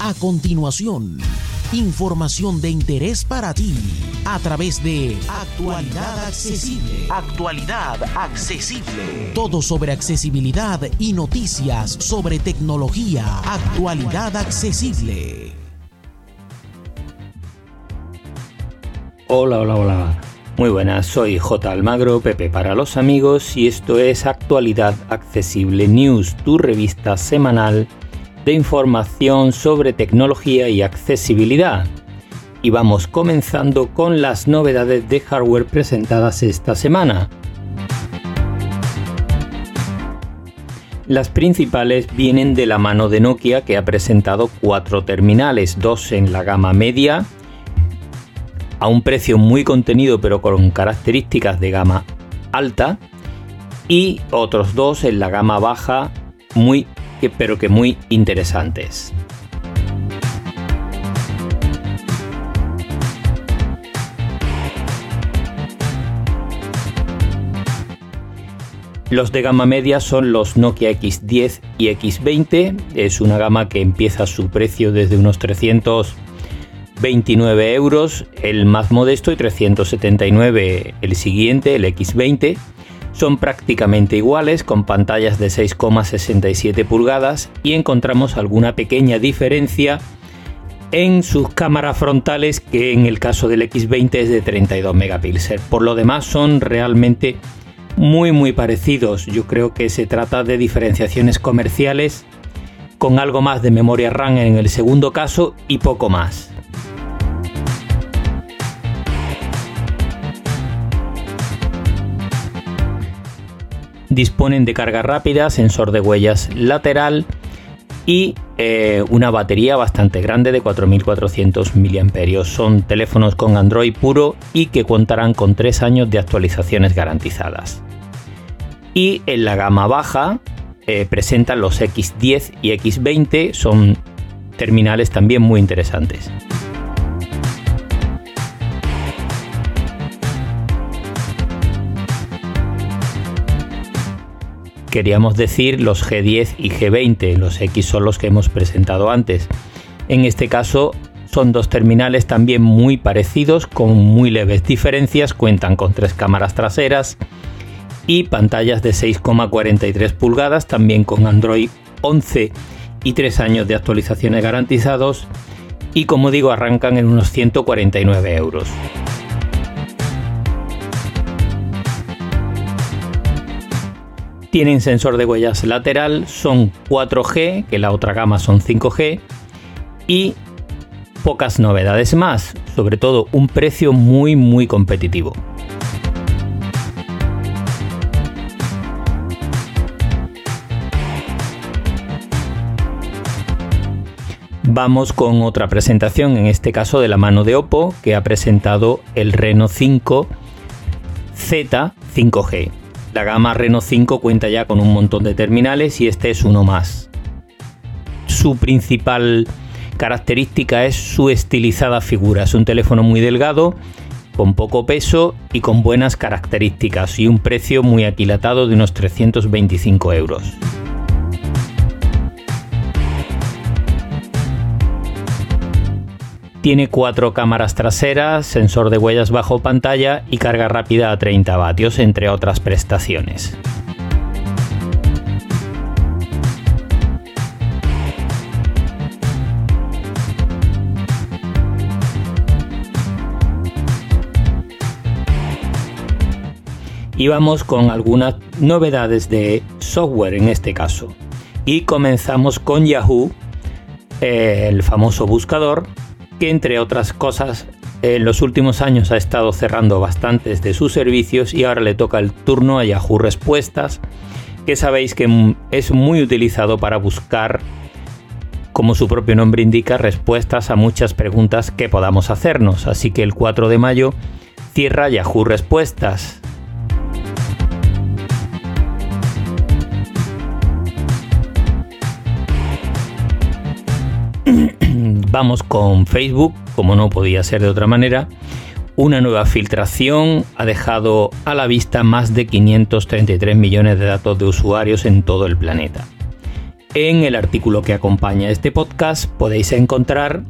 A continuación, información de interés para ti a través de Actualidad Accesible. Actualidad Accesible. Todo sobre accesibilidad y noticias sobre tecnología. Actualidad Accesible. Hola, hola, hola. Muy buenas, soy J. Almagro, Pepe para los amigos y esto es Actualidad Accesible News, tu revista semanal de información sobre tecnología y accesibilidad. Y vamos comenzando con las novedades de hardware presentadas esta semana. Las principales vienen de la mano de Nokia que ha presentado cuatro terminales, dos en la gama media, a un precio muy contenido pero con características de gama alta y otros dos en la gama baja muy pero que muy interesantes. Los de gama media son los Nokia X10 y X20. Es una gama que empieza su precio desde unos 300 29 euros el más modesto y 379 el siguiente, el X20. Son prácticamente iguales con pantallas de 6,67 pulgadas y encontramos alguna pequeña diferencia en sus cámaras frontales que en el caso del X20 es de 32 megapíxeles. Por lo demás son realmente muy muy parecidos. Yo creo que se trata de diferenciaciones comerciales con algo más de memoria RAM en el segundo caso y poco más. Disponen de carga rápida, sensor de huellas lateral y eh, una batería bastante grande de 4400 mAh. Son teléfonos con Android puro y que contarán con 3 años de actualizaciones garantizadas. Y en la gama baja eh, presentan los X10 y X20, son terminales también muy interesantes. Queríamos decir los G10 y G20, los X son los que hemos presentado antes. En este caso son dos terminales también muy parecidos, con muy leves diferencias, cuentan con tres cámaras traseras y pantallas de 6,43 pulgadas, también con Android 11 y 3 años de actualizaciones garantizados y como digo arrancan en unos 149 euros. Tienen sensor de huellas lateral, son 4G, que la otra gama son 5G, y pocas novedades más, sobre todo un precio muy muy competitivo. Vamos con otra presentación, en este caso de la mano de Oppo, que ha presentado el Reno 5 Z 5G. La gama Reno 5 cuenta ya con un montón de terminales y este es uno más. Su principal característica es su estilizada figura. Es un teléfono muy delgado, con poco peso y con buenas características y un precio muy aquilatado de unos 325 euros. Tiene cuatro cámaras traseras, sensor de huellas bajo pantalla y carga rápida a 30 vatios, entre otras prestaciones. y vamos con algunas novedades de software en este caso. Y comenzamos con Yahoo, el famoso buscador, que entre otras cosas en los últimos años ha estado cerrando bastantes de sus servicios y ahora le toca el turno a Yahoo Respuestas, que sabéis que es muy utilizado para buscar, como su propio nombre indica, respuestas a muchas preguntas que podamos hacernos. Así que el 4 de mayo cierra Yahoo Respuestas. Vamos con Facebook, como no podía ser de otra manera. Una nueva filtración ha dejado a la vista más de 533 millones de datos de usuarios en todo el planeta. En el artículo que acompaña este podcast podéis encontrar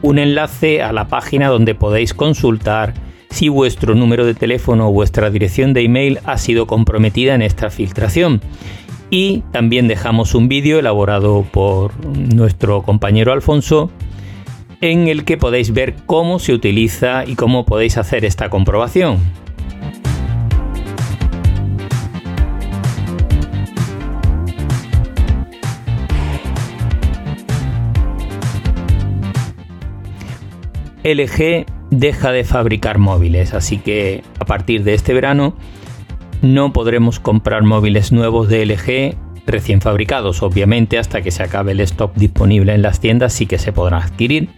un enlace a la página donde podéis consultar si vuestro número de teléfono o vuestra dirección de email ha sido comprometida en esta filtración. Y también dejamos un vídeo elaborado por nuestro compañero Alfonso en el que podéis ver cómo se utiliza y cómo podéis hacer esta comprobación. LG deja de fabricar móviles, así que a partir de este verano no podremos comprar móviles nuevos de LG recién fabricados, obviamente hasta que se acabe el stock disponible en las tiendas sí que se podrá adquirir.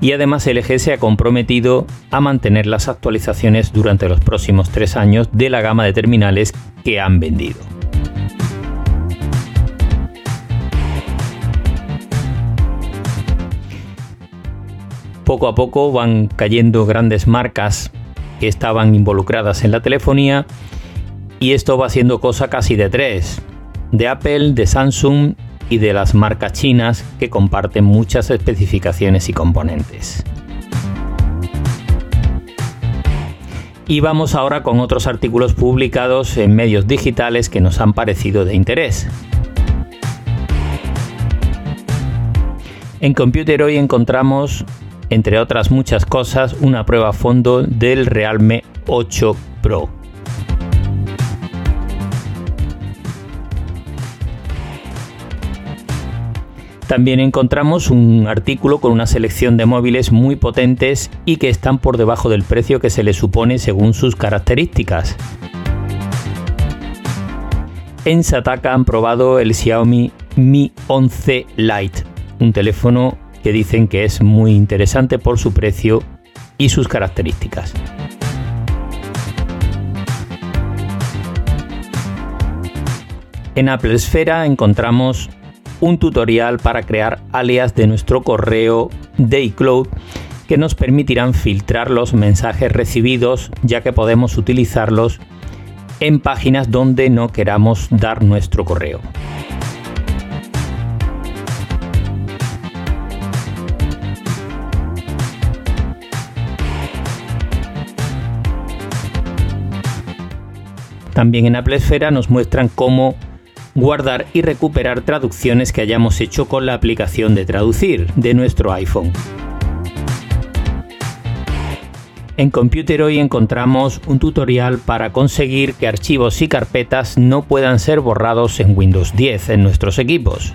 Y además LG se ha comprometido a mantener las actualizaciones durante los próximos tres años de la gama de terminales que han vendido. poco a poco van cayendo grandes marcas que estaban involucradas en la telefonía y esto va siendo cosa casi de tres, de Apple, de Samsung y de las marcas chinas que comparten muchas especificaciones y componentes. Y vamos ahora con otros artículos publicados en medios digitales que nos han parecido de interés. En Computer hoy encontramos entre otras muchas cosas, una prueba a fondo del Realme 8 Pro. También encontramos un artículo con una selección de móviles muy potentes y que están por debajo del precio que se les supone según sus características. En Sataka han probado el Xiaomi Mi 11 Lite, un teléfono que dicen que es muy interesante por su precio y sus características. En Apple Esfera encontramos un tutorial para crear alias de nuestro correo de iCloud que nos permitirán filtrar los mensajes recibidos ya que podemos utilizarlos en páginas donde no queramos dar nuestro correo. También en Apple Esfera nos muestran cómo guardar y recuperar traducciones que hayamos hecho con la aplicación de traducir de nuestro iPhone. En Computer hoy encontramos un tutorial para conseguir que archivos y carpetas no puedan ser borrados en Windows 10 en nuestros equipos.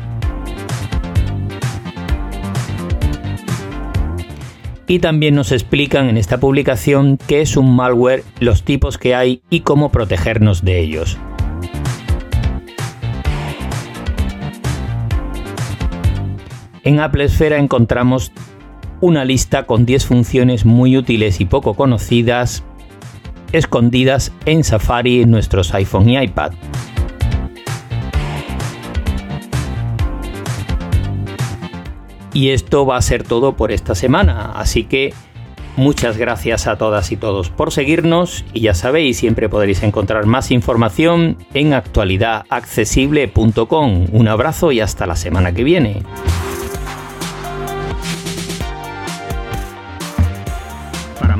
y también nos explican en esta publicación qué es un malware, los tipos que hay y cómo protegernos de ellos. En Apple Esfera encontramos una lista con 10 funciones muy útiles y poco conocidas escondidas en Safari en nuestros iPhone y iPad. Y esto va a ser todo por esta semana, así que muchas gracias a todas y todos por seguirnos y ya sabéis, siempre podréis encontrar más información en actualidadaccesible.com. Un abrazo y hasta la semana que viene.